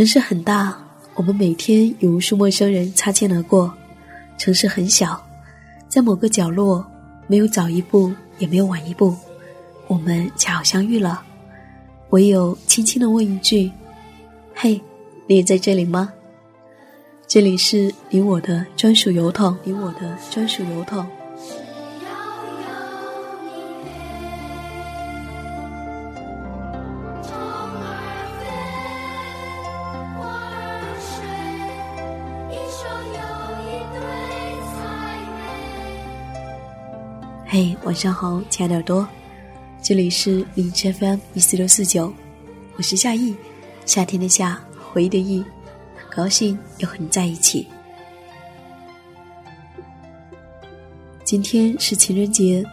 城市很大，我们每天与无数陌生人擦肩而过；城市很小，在某个角落，没有早一步，也没有晚一步，我们恰好相遇了。唯有轻轻的问一句：“嘿，你也在这里吗？”这里是你我的专属邮筒，你我的专属邮筒。嘿，晚上好，亲爱的耳朵，这里是荔枝 FM 一四六四九，我是夏意，夏天的夏，回忆的忆，很高兴又和你在一起。今天是情人节，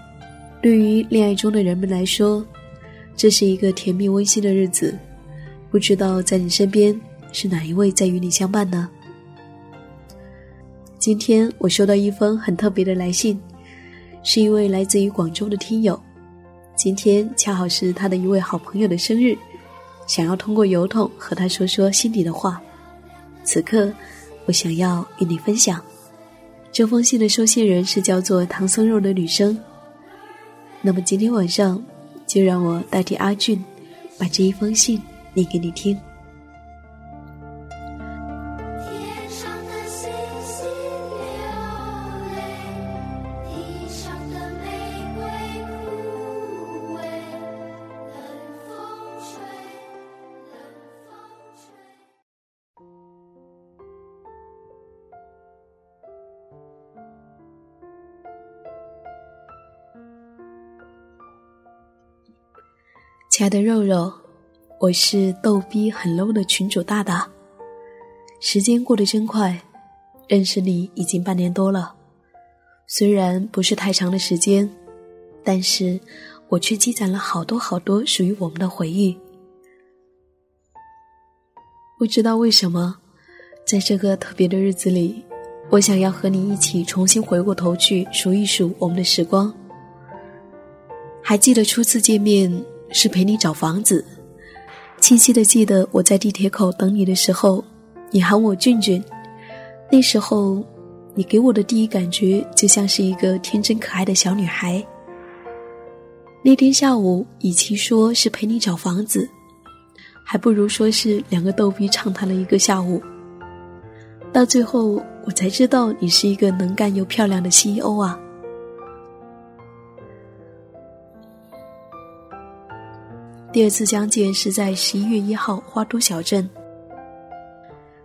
对于恋爱中的人们来说，这是一个甜蜜温馨的日子。不知道在你身边是哪一位在与你相伴呢？今天我收到一封很特别的来信。是一位来自于广州的听友，今天恰好是他的一位好朋友的生日，想要通过邮筒和他说说心里的话。此刻，我想要与你分享。这封信的收信人是叫做唐僧肉的女生。那么今天晚上，就让我代替阿俊，把这一封信念给你听。亲爱的肉肉，我是逗逼很 low 的群主大大。时间过得真快，认识你已经半年多了。虽然不是太长的时间，但是我却积攒了好多好多属于我们的回忆。不知道为什么，在这个特别的日子里，我想要和你一起重新回过头去数一数我们的时光。还记得初次见面？是陪你找房子，清晰的记得我在地铁口等你的时候，你喊我俊俊。那时候，你给我的第一感觉就像是一个天真可爱的小女孩。那天下午，与其说是陪你找房子，还不如说是两个逗逼畅谈了一个下午。到最后，我才知道你是一个能干又漂亮的 CEO 啊。第二次相见是在十一月一号花都小镇。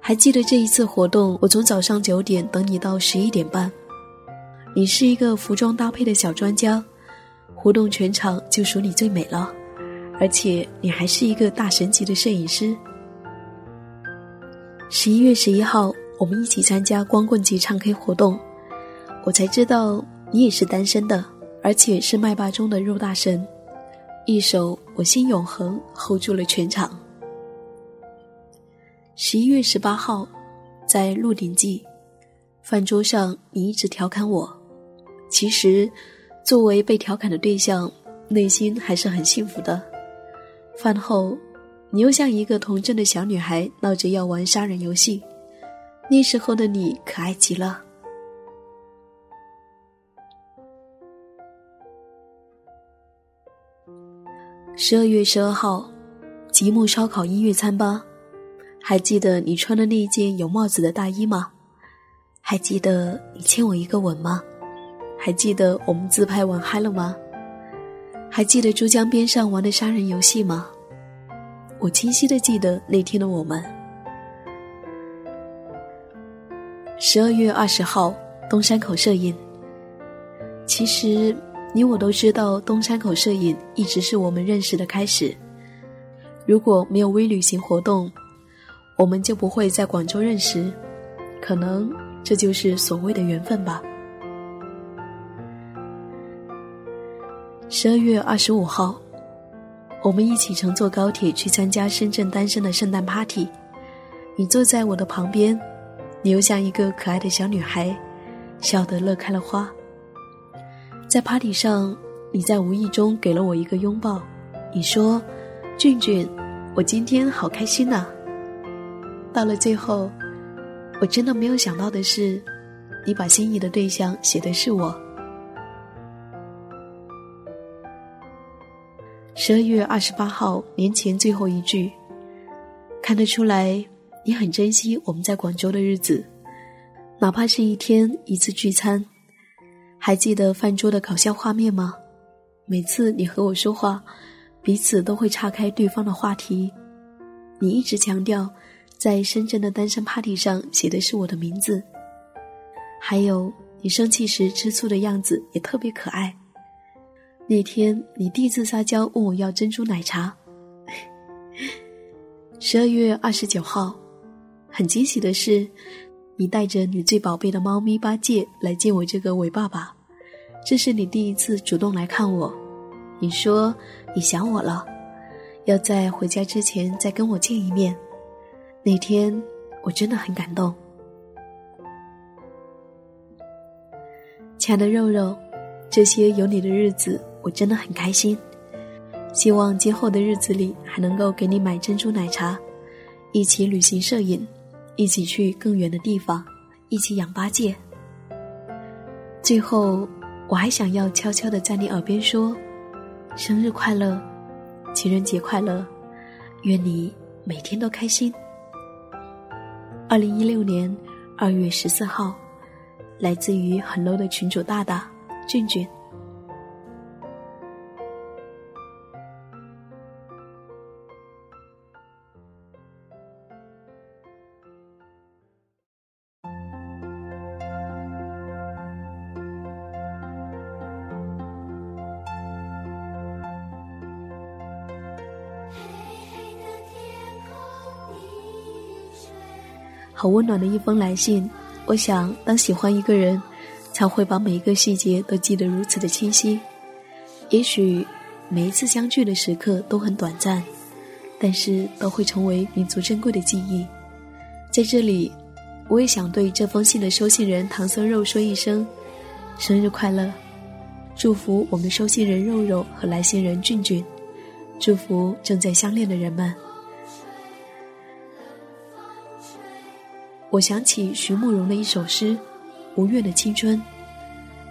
还记得这一次活动，我从早上九点等你到十一点半。你是一个服装搭配的小专家，活动全场就属你最美了，而且你还是一个大神级的摄影师。十一月十一号，我们一起参加光棍节唱 K 活动，我才知道你也是单身的，而且是麦霸中的肉大神。一首《我心永恒》hold 住了全场。十一月十八号，在《鹿鼎记》饭桌上，你一直调侃我。其实，作为被调侃的对象，内心还是很幸福的。饭后，你又像一个童真的小女孩，闹着要玩杀人游戏。那时候的你，可爱极了。十二月十二号，吉木烧烤音乐餐吧，还记得你穿的那件有帽子的大衣吗？还记得你欠我一个吻吗？还记得我们自拍玩嗨了吗？还记得珠江边上玩的杀人游戏吗？我清晰的记得那天的我们。十二月二十号，东山口摄影。其实。你我都知道，东山口摄影一直是我们认识的开始。如果没有微旅行活动，我们就不会在广州认识。可能这就是所谓的缘分吧。十二月二十五号，我们一起乘坐高铁去参加深圳单身的圣诞 party。你坐在我的旁边，你又像一个可爱的小女孩，笑得乐开了花。在 party 上，你在无意中给了我一个拥抱。你说：“俊俊，我今天好开心呐。”到了最后，我真的没有想到的是，你把心仪的对象写的是我。十二月二十八号，年前最后一句，看得出来你很珍惜我们在广州的日子，哪怕是一天一次聚餐。还记得饭桌的搞笑画面吗？每次你和我说话，彼此都会岔开对方的话题。你一直强调，在深圳的单身 party 上写的是我的名字。还有你生气时吃醋的样子也特别可爱。那天你第一次撒娇问我要珍珠奶茶。十二月二十九号，很惊喜的是，你带着你最宝贝的猫咪八戒来见我这个伟爸爸。这是你第一次主动来看我，你说你想我了，要在回家之前再跟我见一面。那天我真的很感动，亲爱的肉肉，这些有你的日子。我真的很开心，希望今后的日子里还能够给你买珍珠奶茶，一起旅行摄影，一起去更远的地方，一起养八戒。最后，我还想要悄悄的在你耳边说：生日快乐，情人节快乐，愿你每天都开心。二零一六年二月十四号，来自于很 low 的群主大大俊俊。好温暖的一封来信，我想，当喜欢一个人，才会把每一个细节都记得如此的清晰。也许每一次相聚的时刻都很短暂，但是都会成为弥足珍贵的记忆。在这里，我也想对这封信的收信人唐僧肉说一声生日快乐，祝福我们收信人肉肉和来信人俊俊，祝福正在相恋的人们。我想起徐慕容的一首诗《无怨的青春》，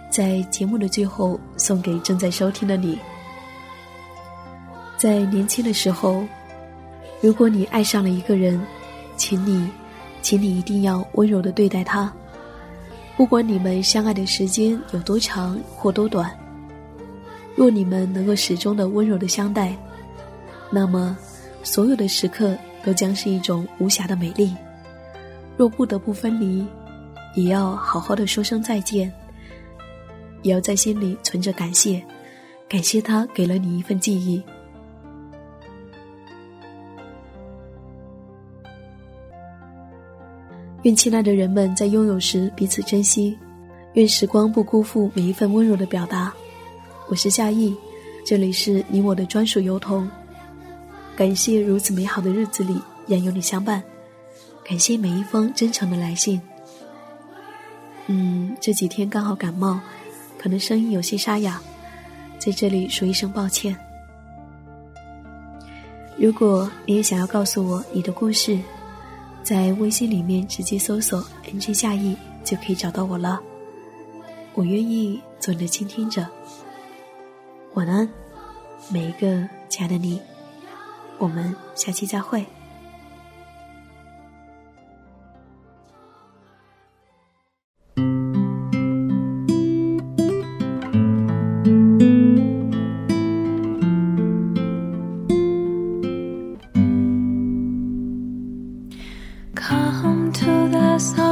在节目的最后送给正在收听的你。在年轻的时候，如果你爱上了一个人，请你，请你一定要温柔的对待他，不管你们相爱的时间有多长或多短。若你们能够始终的温柔的相待，那么所有的时刻都将是一种无瑕的美丽。若不得不分离，也要好好的说声再见。也要在心里存着感谢，感谢他给了你一份记忆。愿亲爱的人们在拥有时彼此珍惜，愿时光不辜负每一份温柔的表达。我是夏意，这里是你我的专属邮筒。感谢如此美好的日子里，仍有你相伴。感谢每一封真诚的来信。嗯，这几天刚好感冒，可能声音有些沙哑，在这里说一声抱歉。如果你也想要告诉我你的故事，在微信里面直接搜索 “nj 夏意”就可以找到我了。我愿意做你的倾听者。晚安，每一个亲爱的你。我们下期再会。corazón.